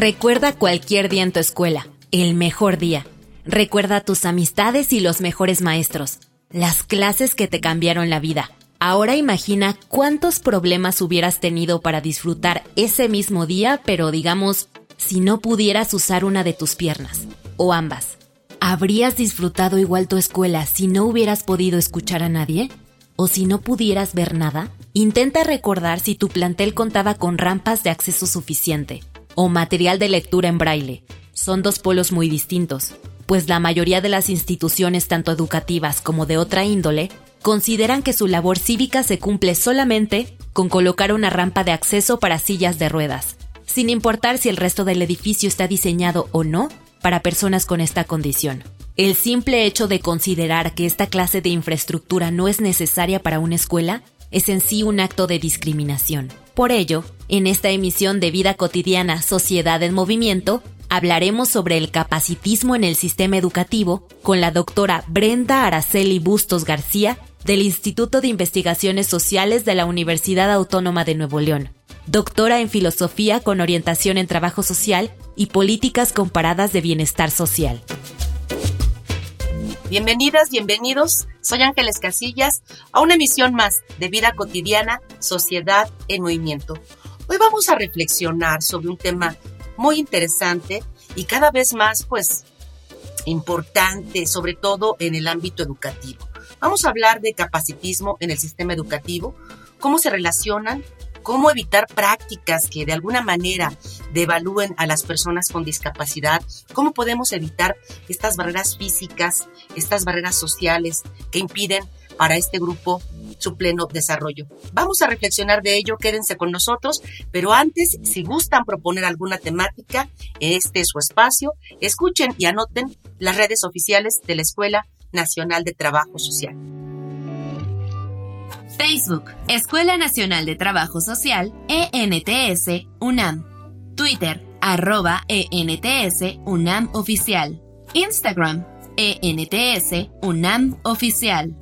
Recuerda cualquier día en tu escuela, el mejor día. Recuerda tus amistades y los mejores maestros, las clases que te cambiaron la vida. Ahora imagina cuántos problemas hubieras tenido para disfrutar ese mismo día, pero digamos, si no pudieras usar una de tus piernas, o ambas. ¿Habrías disfrutado igual tu escuela si no hubieras podido escuchar a nadie? ¿O si no pudieras ver nada? Intenta recordar si tu plantel contaba con rampas de acceso suficiente o material de lectura en braille. Son dos polos muy distintos, pues la mayoría de las instituciones tanto educativas como de otra índole consideran que su labor cívica se cumple solamente con colocar una rampa de acceso para sillas de ruedas, sin importar si el resto del edificio está diseñado o no para personas con esta condición. El simple hecho de considerar que esta clase de infraestructura no es necesaria para una escuela es en sí un acto de discriminación. Por ello, en esta emisión de Vida Cotidiana Sociedad en Movimiento, hablaremos sobre el capacitismo en el sistema educativo con la doctora Brenda Araceli Bustos García del Instituto de Investigaciones Sociales de la Universidad Autónoma de Nuevo León, doctora en Filosofía con orientación en Trabajo Social y Políticas Comparadas de Bienestar Social. Bienvenidas, bienvenidos. Soy Ángeles Casillas a una emisión más de Vida Cotidiana, Sociedad en Movimiento. Hoy vamos a reflexionar sobre un tema muy interesante y cada vez más, pues, importante, sobre todo en el ámbito educativo. Vamos a hablar de capacitismo en el sistema educativo, cómo se relacionan cómo evitar prácticas que de alguna manera devalúen a las personas con discapacidad, cómo podemos evitar estas barreras físicas, estas barreras sociales que impiden para este grupo su pleno desarrollo. Vamos a reflexionar de ello, quédense con nosotros, pero antes, si gustan proponer alguna temática, este es su espacio, escuchen y anoten las redes oficiales de la Escuela Nacional de Trabajo Social. Facebook, Escuela Nacional de Trabajo Social, ENTS, UNAM. Twitter, arroba ENTS, UNAM Oficial. Instagram, ENTS, UNAM Oficial.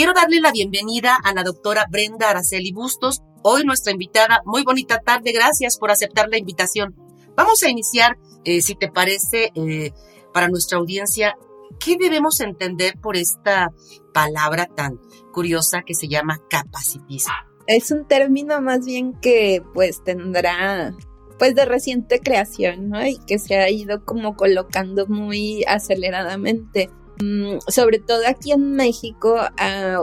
Quiero darle la bienvenida a la doctora Brenda Araceli Bustos, hoy nuestra invitada. Muy bonita tarde, gracias por aceptar la invitación. Vamos a iniciar, eh, si te parece, eh, para nuestra audiencia, ¿Qué debemos entender por esta palabra tan curiosa que se llama capacitismo? Es un término más bien que pues tendrá pues de reciente creación, ¿no? Y que se ha ido como colocando muy aceleradamente. Mm, sobre todo aquí en México,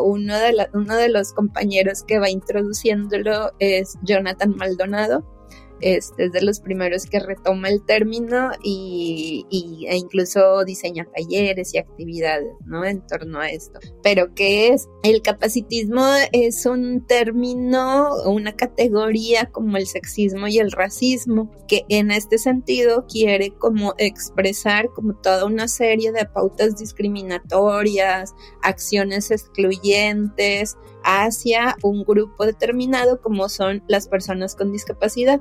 uno, de uno de los compañeros que va introduciéndolo es Jonathan Maldonado este, es de los primeros que retoma el término y, e incluso diseña talleres y actividades ¿no? en torno a esto. Pero ¿qué es? El capacitismo es un término, una categoría como el sexismo y el racismo, que en este sentido quiere como expresar como toda una serie de pautas discriminatorias, acciones excluyentes, hacia un grupo determinado como son las personas con discapacidad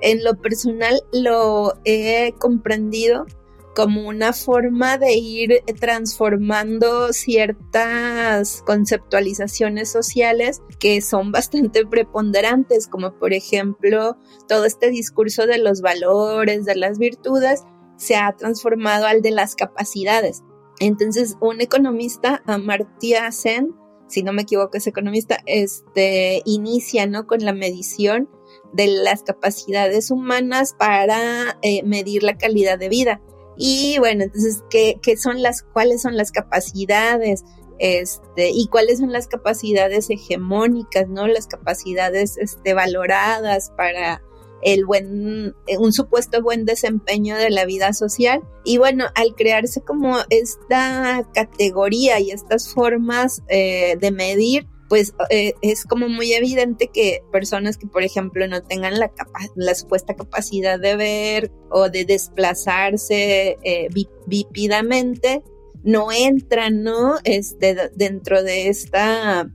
en lo personal lo he comprendido como una forma de ir transformando ciertas conceptualizaciones sociales que son bastante preponderantes, como por ejemplo todo este discurso de los valores, de las virtudes, se ha transformado al de las capacidades. Entonces, un economista, Amartya Sen, si no me equivoco es economista, este, inicia ¿no? con la medición de las capacidades humanas para eh, medir la calidad de vida. Y bueno, entonces, ¿qué, son las, cuáles son las capacidades? Este, y cuáles son las capacidades hegemónicas, ¿no? Las capacidades este, valoradas para el buen, un supuesto buen desempeño de la vida social. Y bueno, al crearse como esta categoría y estas formas eh, de medir, pues eh, es como muy evidente que personas que, por ejemplo, no tengan la, la supuesta capacidad de ver o de desplazarse eh, vípidamente, no entran, ¿no? Este, dentro de esta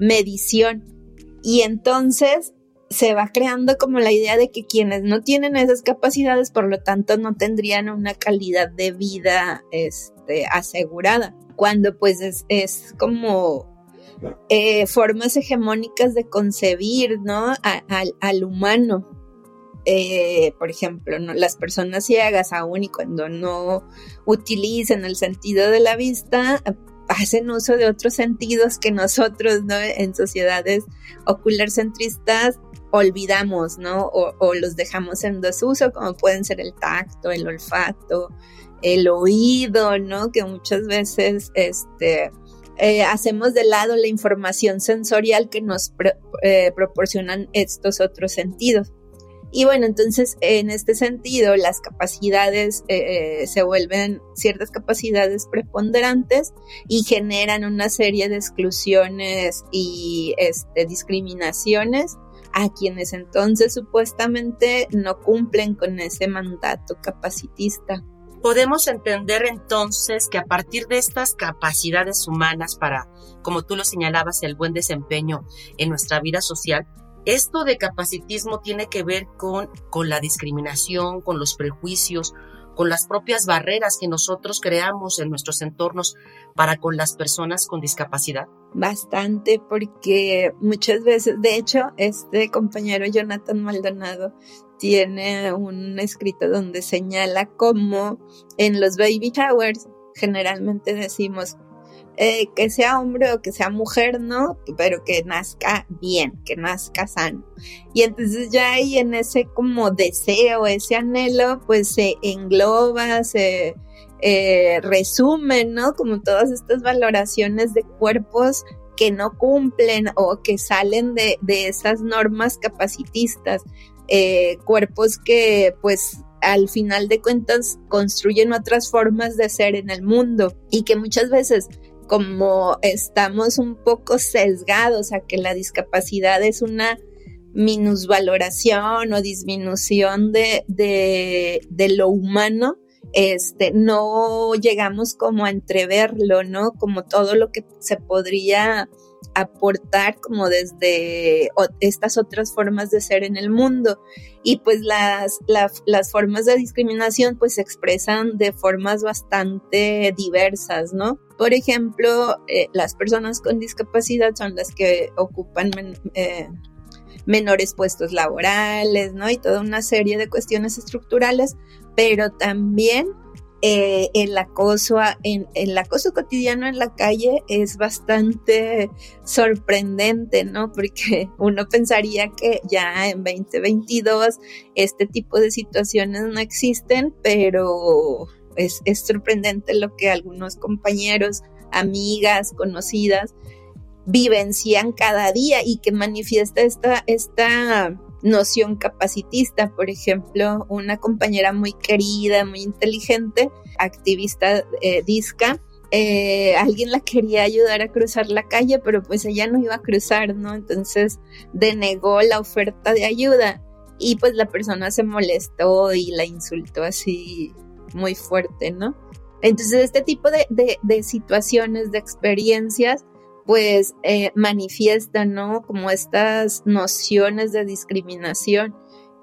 medición. Y entonces se va creando como la idea de que quienes no tienen esas capacidades, por lo tanto, no tendrían una calidad de vida este, asegurada. Cuando pues es, como eh, formas hegemónicas de concebir, ¿no? al humano. Eh, por ejemplo, las personas ciegas, aún y cuando no utilizan el sentido de la vista, hacen uso de otros sentidos que nosotros, ¿no? En sociedades ocular centristas olvidamos, ¿no? O, los dejamos en desuso, como pueden ser el tacto, el olfato, el oído, ¿no? Que muchas veces, este, eh, hacemos de lado la información sensorial que nos eh, proporcionan estos otros sentidos. Y bueno, entonces en este sentido las capacidades eh, se vuelven ciertas capacidades preponderantes y generan una serie de exclusiones y este, discriminaciones a quienes entonces supuestamente no cumplen con ese mandato capacitista. Podemos entender entonces que a partir de estas capacidades humanas para, como tú lo señalabas, el buen desempeño en nuestra vida social, esto de capacitismo tiene que ver con, con la discriminación, con los prejuicios, con las propias barreras que nosotros creamos en nuestros entornos para con las personas con discapacidad? Bastante, porque muchas veces, de hecho, este compañero Jonathan Maldonado tiene un escrito donde señala cómo en los baby showers generalmente decimos eh, que sea hombre o que sea mujer, ¿no? Pero que nazca bien, que nazca sano. Y entonces ya ahí en ese como deseo, ese anhelo, pues se engloba, se eh, resume, ¿no? Como todas estas valoraciones de cuerpos que no cumplen o que salen de, de esas normas capacitistas. Eh, cuerpos que pues al final de cuentas construyen otras formas de ser en el mundo y que muchas veces como estamos un poco sesgados a que la discapacidad es una minusvaloración o disminución de, de, lo humano, este, no llegamos como a entreverlo, ¿no? Como todo lo que se podría aportar como desde estas otras formas de ser en el mundo. Y pues las, las formas de discriminación pues se expresan de formas bastante diversas, ¿no? Por ejemplo, eh, las personas con discapacidad son las que ocupan eh, menores puestos laborales, ¿no? Y toda una serie de cuestiones estructurales, pero también eh, el acoso en, el acoso cotidiano en la calle es bastante sorprendente, ¿no? Porque uno pensaría que ya en 2022 este tipo de situaciones no existen, pero es, es sorprendente lo que algunos compañeros, amigas, conocidas vivencian cada día y que manifiesta esta, esta noción capacitista. Por ejemplo, una compañera muy querida, muy inteligente, activista eh, disca, eh, alguien la quería ayudar a cruzar la calle, pero pues ella no iba a cruzar, ¿no? Entonces denegó la oferta de ayuda y pues la persona se molestó y la insultó así muy fuerte, ¿no? Entonces este tipo de, de situaciones, de experiencias, pues eh, manifiestan, ¿no? Como estas nociones de discriminación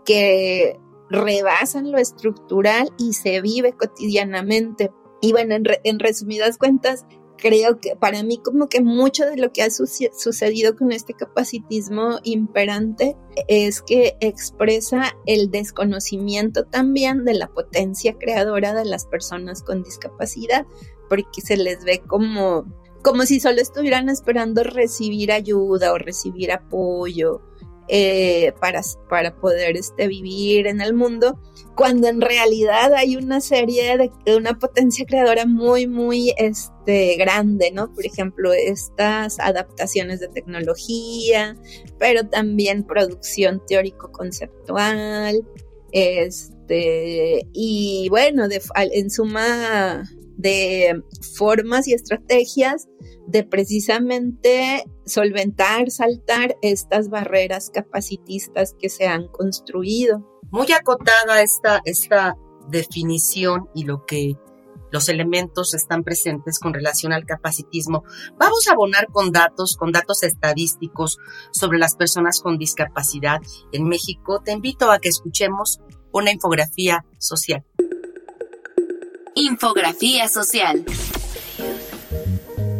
que rebasan lo estructural y se vive cotidianamente. Y bueno, en, resumidas cuentas, creo que para mí como que mucho de lo que ha sucedido con este capacitismo imperante es que expresa el desconocimiento también de la potencia creadora de las personas con discapacidad, porque se les ve como como si solo estuvieran esperando recibir ayuda o recibir apoyo, eh, para, para poder este, vivir en el mundo, cuando en realidad hay una serie de, una potencia creadora muy, muy este, grande, ¿no? Por ejemplo, estas adaptaciones de tecnología, pero también producción teórico-conceptual, este, y bueno, en suma de formas y estrategias de precisamente solventar, saltar estas barreras capacitistas que se han construido. Muy acotada esta, esta definición y lo que los elementos están presentes con relación al capacitismo. Vamos a abonar con datos, con datos estadísticos sobre las personas con discapacidad en México. Te invito a que escuchemos una infografía social. Infografía social.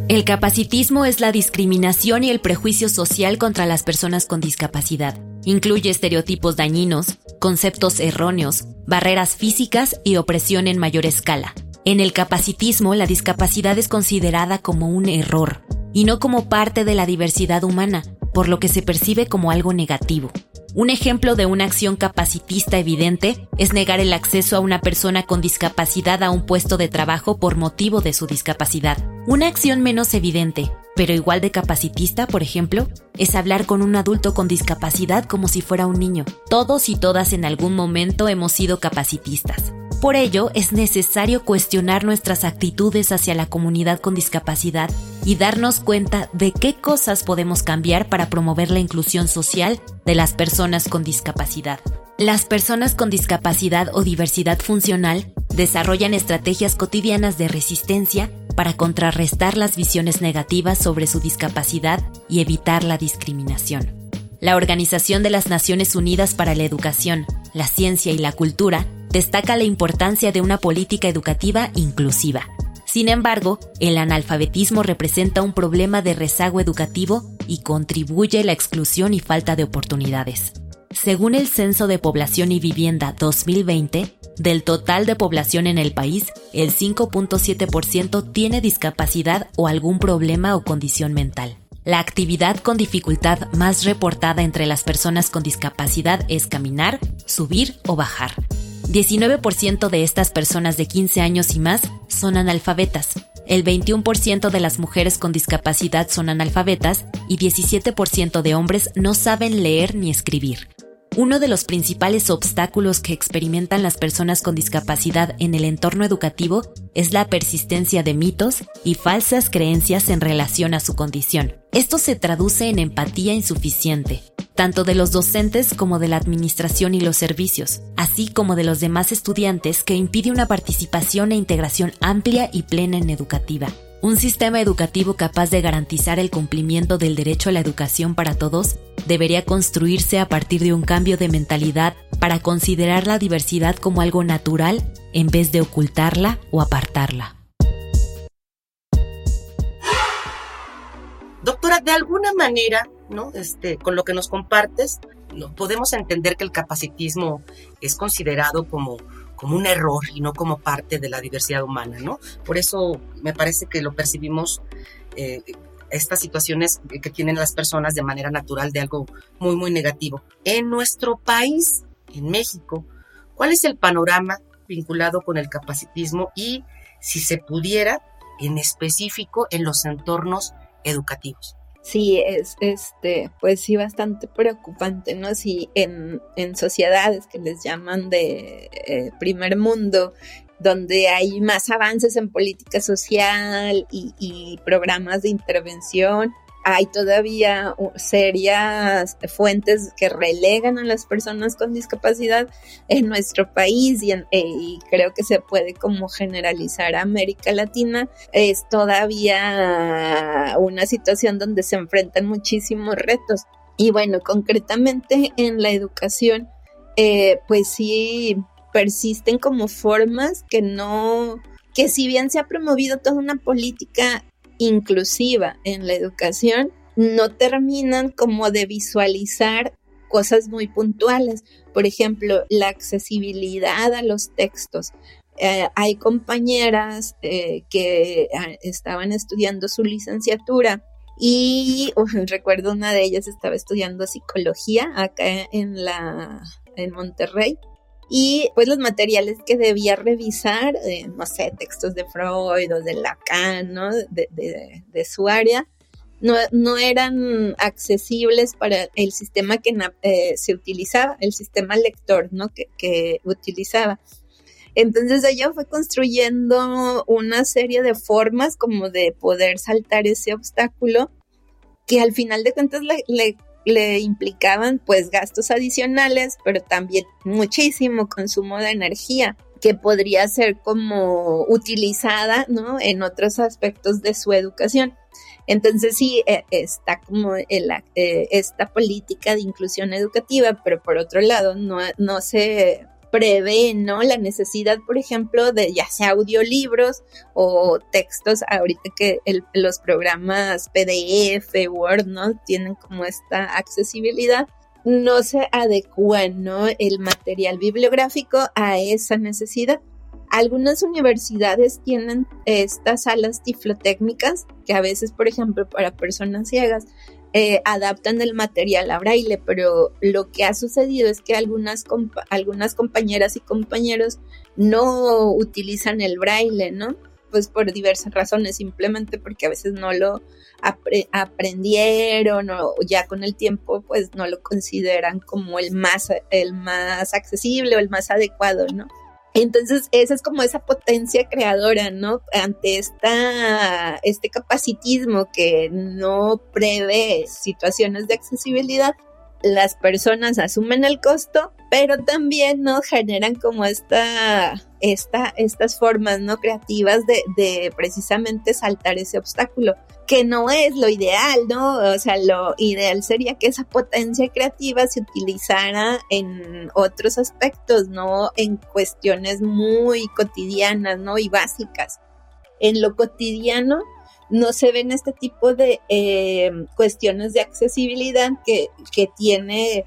El capacitismo es la discriminación y el prejuicio social contra las personas con discapacidad. Incluye estereotipos dañinos, conceptos erróneos, barreras físicas y opresión en mayor escala. En el capacitismo, la discapacidad es considerada como un error y no como parte de la diversidad humana, por lo que se percibe como algo negativo. Un ejemplo de una acción capacitista evidente es negar el acceso a una persona con discapacidad a un puesto de trabajo por motivo de su discapacidad. Una acción menos evidente, pero igual de capacitista, por ejemplo, es hablar con un adulto con discapacidad como si fuera un niño. Todos y todas en algún momento hemos sido capacitistas. Por ello, es necesario cuestionar nuestras actitudes hacia la comunidad con discapacidad y darnos cuenta de qué cosas podemos cambiar para promover la inclusión social de las personas con discapacidad. Las personas con discapacidad o diversidad funcional desarrollan estrategias cotidianas de resistencia para contrarrestar las visiones negativas sobre su discapacidad y evitar la discriminación. La Organización de las Naciones Unidas para la Educación, la Ciencia y la Cultura destaca la importancia de una política educativa inclusiva. Sin embargo, el analfabetismo representa un problema de rezago educativo y contribuye a la exclusión y falta de oportunidades. Según el Censo de Población y Vivienda 2020, del total de población en el país, el 5.7% tiene discapacidad o algún problema o condición mental. La actividad con dificultad más reportada entre las personas con discapacidad es caminar, subir o bajar. 19% de estas personas de 15 años y más son analfabetas. El 21% de las mujeres con discapacidad son analfabetas y 17% de hombres no saben leer ni escribir. Uno de los principales obstáculos que experimentan las personas con discapacidad en el entorno educativo es la persistencia de mitos y falsas creencias en relación a su condición. Esto se traduce en empatía insuficiente, tanto de los docentes como de la administración y los servicios, así como de los demás estudiantes que impide una participación e integración amplia y plena en educativa. Un sistema educativo capaz de garantizar el cumplimiento del derecho a la educación para todos debería construirse a partir de un cambio de mentalidad para considerar la diversidad como algo natural en vez de ocultarla o apartarla. Doctora, de alguna manera, ¿no? Este, con lo que nos compartes, ¿no? podemos entender que el capacitismo es considerado como, como un error y no como parte de la diversidad humana, ¿no? Por eso me parece que lo percibimos eh, estas situaciones que tienen las personas de manera natural de algo muy, muy negativo. En nuestro país, en México, ¿cuál es el panorama vinculado con el capacitismo y si se pudiera, en específico, en los entornos educativos. Sí, es este, pues sí, bastante preocupante, ¿no? Si en, sociedades que les llaman de eh, primer mundo, donde hay más avances en política social y programas de intervención, hay todavía serias fuentes que relegan a las personas con discapacidad en nuestro país y, eh, creo que se puede como generalizar a América Latina. Es todavía una situación donde se enfrentan muchísimos retos. Y bueno, concretamente en la educación, eh, pues sí persisten como formas que no, que si bien se ha promovido toda una política inclusiva en la educación no terminan como de visualizar cosas muy puntuales. Por ejemplo, la accesibilidad a los textos. Eh, hay compañeras eh, que ah, estaban estudiando su licenciatura Y recuerdo una de ellas estaba estudiando psicología acá en la en Monterrey y pues los materiales que debía revisar, eh, no sé, textos de Freud o de Lacan, ¿no? De, de, su área, no, no, eran accesibles para el sistema que eh, se utilizaba, el sistema lector, ¿no? Que, que utilizaba. Entonces ella fue construyendo una serie de formas como de poder saltar ese obstáculo que al final de cuentas le, le le implicaban pues gastos adicionales, pero también muchísimo consumo de energía que podría ser como utilizada, ¿no? En otros aspectos de su educación. Entonces sí, e, está como el, eh, esta política de inclusión educativa, pero por otro lado no, no se prevé, ¿no? La necesidad, por ejemplo, de ya sea audiolibros o textos, ahorita que los programas PDF, Word, ¿no? Tienen como esta accesibilidad, no se adecua, ¿no? El material bibliográfico a esa necesidad. Algunas universidades tienen estas salas tiflotécnicas que a veces, por ejemplo, para personas ciegas, eh, adaptan el material a braille, pero lo que ha sucedido es que algunas, algunas compañeras y compañeros no utilizan el braille, ¿no? Pues por diversas razones, simplemente porque a veces no lo aprendieron o ya con el tiempo pues no lo consideran como el más, el más accesible o el más adecuado, ¿no? Entonces, esa es como esa potencia creadora, ¿no? Ante esta, este capacitismo que no prevé situaciones de accesibilidad, las personas asumen el costo, pero también no generan como esta, esta, estas formas no creativas de, de precisamente saltar ese obstáculo que no es lo ideal, ¿no? O sea, lo ideal sería que esa potencia creativa se utilizara en otros aspectos, no en cuestiones muy cotidianas, ¿no? Y básicas. En lo cotidiano no se ven este tipo de eh, cuestiones de accesibilidad que, que tiene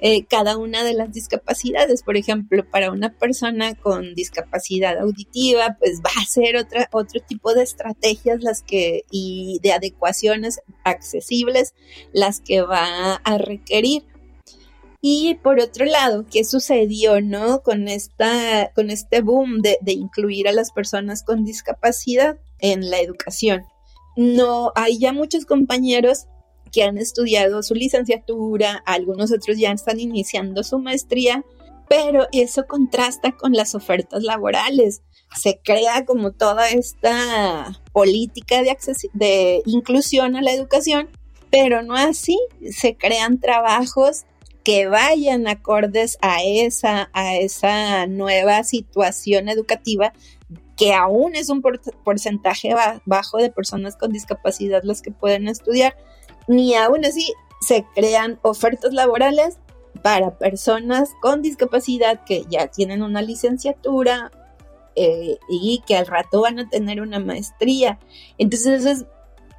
eh, cada una de las discapacidades. Por ejemplo, para una persona con discapacidad auditiva, pues va a ser otro tipo de estrategias las que, y de adecuaciones accesibles las que va a requerir. Y por otro lado, ¿qué sucedió, no? Con esta, con este boom de, de incluir a las personas con discapacidad en la educación. No, hay ya muchos compañeros que han estudiado su licenciatura, algunos otros ya están iniciando su maestría, pero eso contrasta con las ofertas laborales. Se crea como toda esta política de, inclusión a la educación, pero no así. Se crean trabajos que vayan acordes a esa, a esa nueva situación educativa que aún es un porcentaje bajo de personas con discapacidad las que pueden estudiar, ni aún así se crean ofertas laborales para personas con discapacidad que ya tienen una licenciatura eh, y que al rato van a tener una maestría. Entonces eso es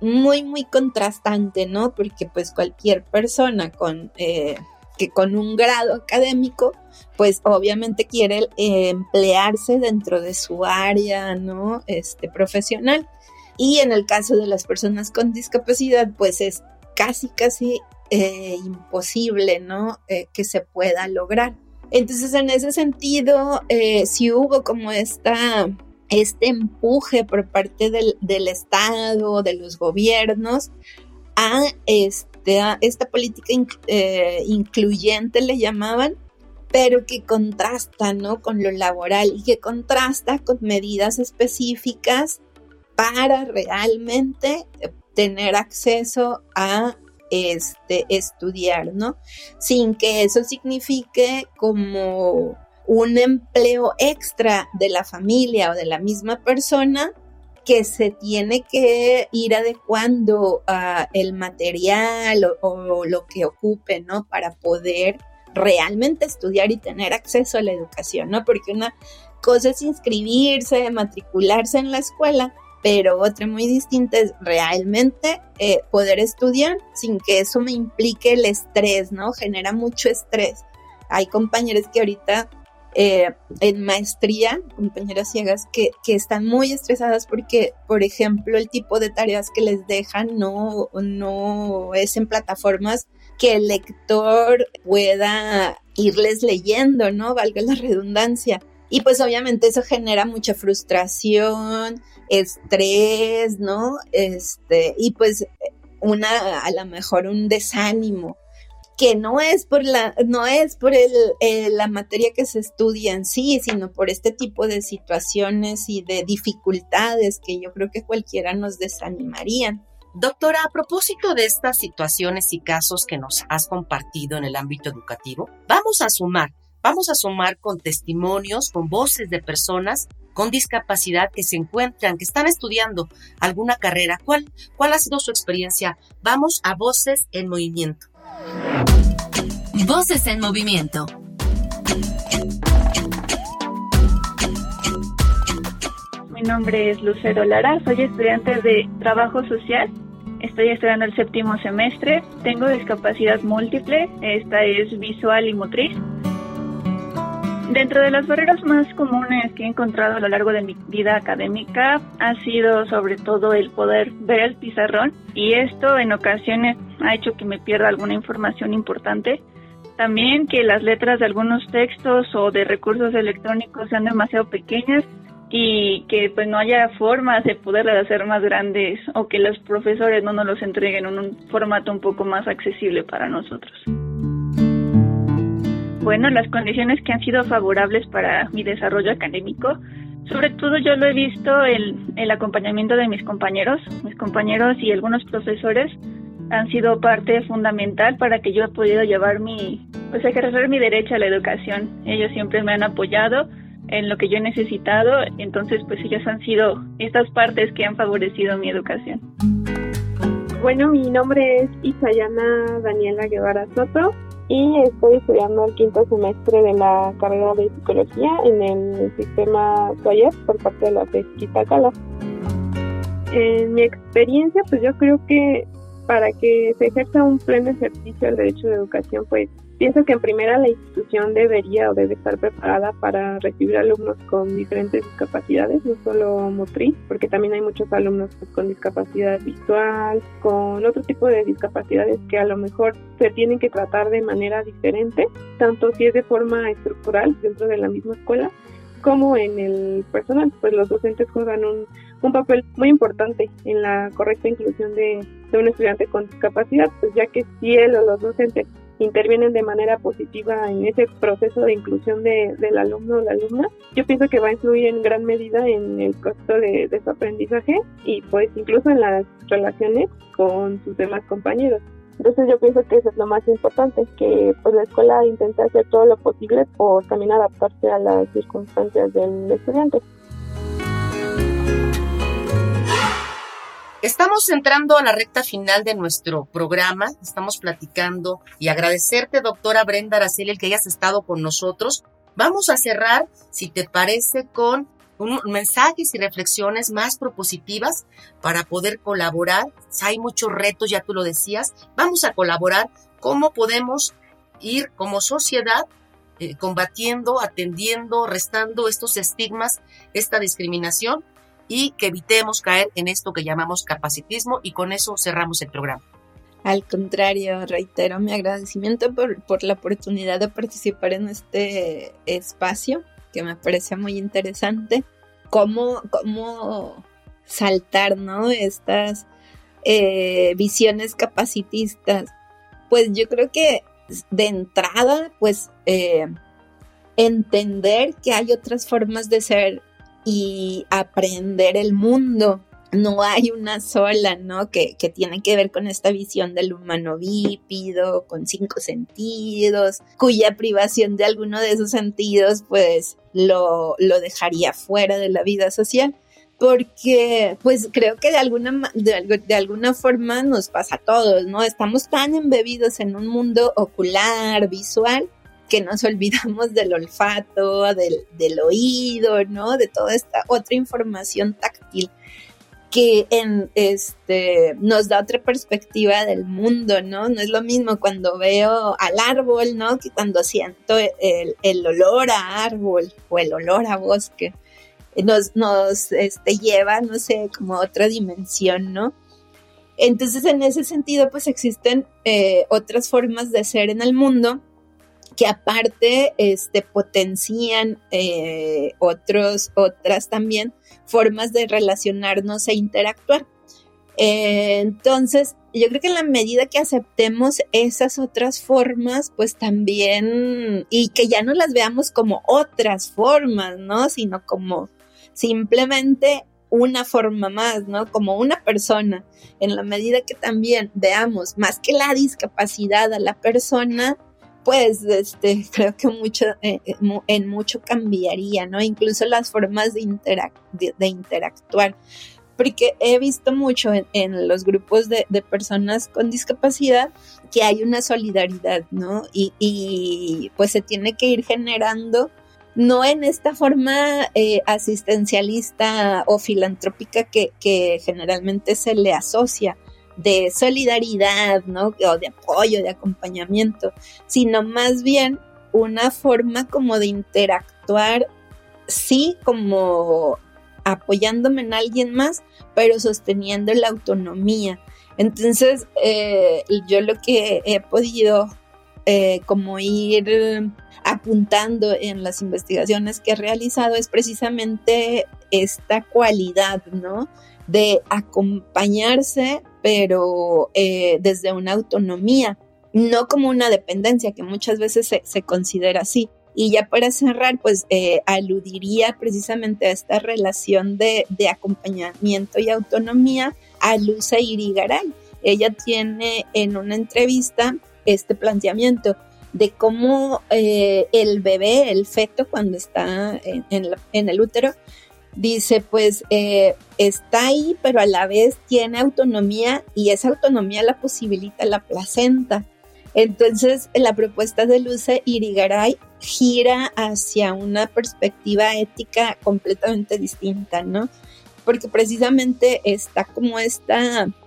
muy, muy contrastante, ¿no? Porque pues cualquier persona con, eh, que con un grado académico, pues obviamente quiere eh, emplearse dentro de su área, ¿no? Este, profesional. Y en el caso de las personas con discapacidad, pues es casi, casi eh, imposible, ¿no? Eh, que se pueda lograr. Entonces, en ese sentido, eh, si hubo como esta, este empuje por parte del, del Estado, de los gobiernos, a, esta política incluyente, le llamaban, pero que contrasta, ¿no? Con lo laboral y que contrasta con medidas específicas para realmente tener acceso a este, estudiar, ¿no? Sin que eso signifique como un empleo extra de la familia o de la misma persona que se tiene que ir adecuando a el material o, o, lo que ocupe, ¿no? Para poder realmente estudiar y tener acceso a la educación, ¿no? Porque una cosa es inscribirse, matricularse en la escuela, pero otra muy distinta es realmente eh, poder estudiar sin que eso me implique el estrés, ¿no? Genera mucho estrés. Hay compañeros que ahorita eh, en maestría, compañeras ciegas, que, que, están muy estresadas porque, por ejemplo, el tipo de tareas que les dejan no, no es en plataformas que el lector pueda irles leyendo, ¿no? Valga la redundancia. Y pues obviamente eso genera mucha frustración, estrés, ¿no? Este, y pues una, a lo mejor un desánimo que no es por la, no es por el, la materia que se estudia en sí, sino por este tipo de situaciones y de dificultades que yo creo que cualquiera nos desanimarían. Doctora, a propósito de estas situaciones y casos que nos has compartido en el ámbito educativo, vamos a sumar, vamos a sumar con testimonios, con voces de personas con discapacidad que se encuentran, que están estudiando alguna carrera. ¿Cuál, cuál ha sido su experiencia? Vamos a Voces en Movimiento. Voces en movimiento. Mi nombre es Lucero Lara, soy estudiante de Trabajo Social. Estoy estudiando el séptimo semestre. Tengo discapacidad múltiple, esta es visual y motriz. Dentro de las barreras más comunes que he encontrado a lo largo de mi vida académica ha sido sobre todo el poder ver el pizarrón y esto en ocasiones ha hecho que me pierda alguna información importante. También que las letras de algunos textos o de recursos electrónicos sean demasiado pequeñas y que pues no haya formas de poderlas hacer más grandes o que los profesores no nos los entreguen en un formato un poco más accesible para nosotros. Bueno, las condiciones que han sido favorables para mi desarrollo académico, sobre todo yo lo he visto el, el acompañamiento de mis compañeros, mis compañeros y algunos profesores han sido parte fundamental para que yo he podido llevar mi, pues ejercer mi derecho a la educación. Ellos siempre me han apoyado en lo que yo he necesitado, entonces pues ellos han sido estas partes que han favorecido mi educación. Bueno, mi nombre es Isayana Daniela Guevara Soto y estoy estudiando el quinto semestre de la carrera de psicología en el sistema Soyer por parte de la pesquisa Cala. En mi experiencia, pues yo creo que para que se ejerza un pleno ejercicio del derecho de educación, pues pienso que en primera la institución debería o debe estar preparada para recibir alumnos con diferentes discapacidades, no solo motriz, porque también hay muchos alumnos pues, con discapacidad visual, con otro tipo de discapacidades que a lo mejor se tienen que tratar de manera diferente, tanto si es de forma estructural dentro de la misma escuela, como en el personal, pues los docentes juegan un, papel muy importante en la correcta inclusión de, un estudiante con discapacidad, pues ya que si él o los docentes intervienen de manera positiva en ese proceso de inclusión de, del alumno o la alumna, yo pienso que va a influir en gran medida en el proceso de, de su aprendizaje y pues incluso en las relaciones con sus demás compañeros. Entonces yo pienso que eso es lo más importante, que pues la escuela intenta hacer todo lo posible por también adaptarse a las circunstancias del estudiante. Estamos entrando a la recta final de nuestro programa, estamos platicando y agradecerte, doctora Brenda Araceli, el que hayas estado con nosotros. Vamos a cerrar, si te parece, con un, mensajes y reflexiones más propositivas para poder colaborar. Hay muchos retos, ya tú lo decías. Vamos a colaborar. ¿Cómo podemos ir como sociedad eh, combatiendo, atendiendo, restando estos estigmas, esta discriminación y que evitemos caer en esto que llamamos capacitismo y con eso cerramos el programa. Al contrario, reitero mi agradecimiento por, por la oportunidad de participar en este espacio que me parece muy interesante, cómo, cómo saltar, ¿no? Estas eh, visiones capacitistas. Pues yo creo que de entrada, pues eh, entender que hay otras formas de ser y aprender el mundo. No hay una sola, ¿no? Que, que, tiene que ver con esta visión del humano bípido, con cinco sentidos, cuya privación de alguno de esos sentidos, pues, lo, lo dejaría fuera de la vida social porque pues creo que de alguna, de, de, alguna forma nos pasa a todos, ¿no? Estamos tan embebidos en un mundo ocular, visual, que nos olvidamos del olfato, del, del oído, ¿no? De toda esta otra información táctil. que este nos da otra perspectiva del mundo, ¿no? No es lo mismo cuando veo al árbol, ¿no? Que cuando siento el, el olor a árbol o el olor a bosque. Nos, nos este, lleva, no sé, como a otra dimensión, ¿no? Entonces, en ese sentido, pues existen eh, otras formas de ser en el mundo que aparte este, potencian eh, otros, otras también formas de relacionarnos e interactuar. Eh, entonces, yo creo que en la medida que aceptemos esas otras formas, pues también, y que ya no las veamos como otras formas, ¿no? Sino como simplemente una forma más, ¿no? Como una persona. En la medida que también veamos más que la discapacidad a la persona, pues este, creo que mucho, eh, eh, en mucho cambiaría, ¿no? Incluso las formas de, de, interactuar. Porque he visto mucho en, los grupos de, personas con discapacidad que hay una solidaridad, ¿no? Y, y pues se tiene que ir generando no en esta forma eh, asistencialista o filantrópica que, que, generalmente se le asocia de solidaridad, ¿no? O de apoyo, de acompañamiento, sino más bien una forma como de interactuar, sí, como apoyándome en alguien más, pero sosteniendo la autonomía. Entonces, eh, yo lo que he podido eh, como ir apuntando en las investigaciones que he realizado es precisamente esta cualidad, ¿no? De acompañarse, pero eh, desde una autonomía, no como una dependencia, que muchas veces se, considera así. Y ya para cerrar, pues eh, aludiría precisamente a esta relación de, de acompañamiento y autonomía a Luce Irigaray. Ella tiene en una entrevista este planteamiento de cómo eh, el bebé, el feto, cuando está en, el útero, dice, pues eh, está ahí, pero a la vez tiene autonomía y esa autonomía la posibilita la placenta. Entonces, la propuesta de Luce Irigaray gira hacia una perspectiva ética completamente distinta, ¿no? Porque precisamente está como este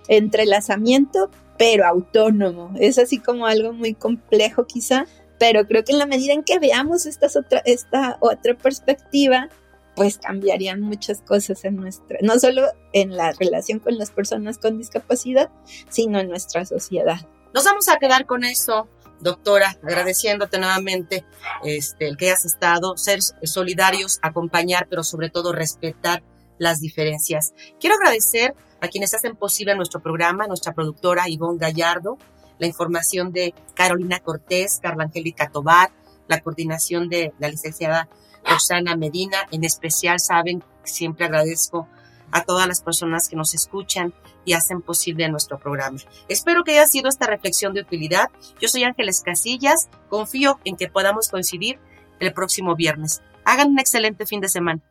entrelazamiento, pero autónomo. Es así como algo muy complejo quizá, pero creo que en la medida en que veamos esta otra, esta otra perspectiva, pues cambiarían muchas cosas en nuestra, no solo en la relación con las personas con discapacidad, sino en nuestra sociedad. Nos vamos a quedar con eso, doctora, agradeciéndote nuevamente este, el que hayas estado, ser solidarios, acompañar, pero sobre todo respetar las diferencias. Quiero agradecer a quienes hacen posible nuestro programa, nuestra productora Ivonne Gallardo, la información de Carolina Cortés, Carla Angélica Tobar, la coordinación de la licenciada Rosana Medina. En especial, saben, siempre agradezco a todas las personas que nos escuchan y hacen posible nuestro programa. Espero que haya sido esta reflexión de utilidad. Yo soy Ángeles Casillas. Confío en que podamos coincidir el próximo viernes. Hagan un excelente fin de semana.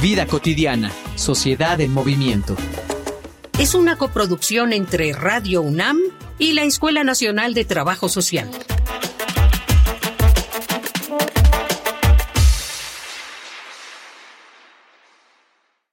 Vida cotidiana, sociedad en movimiento. Es una coproducción entre Radio UNAM y la Escuela Nacional de Trabajo Social.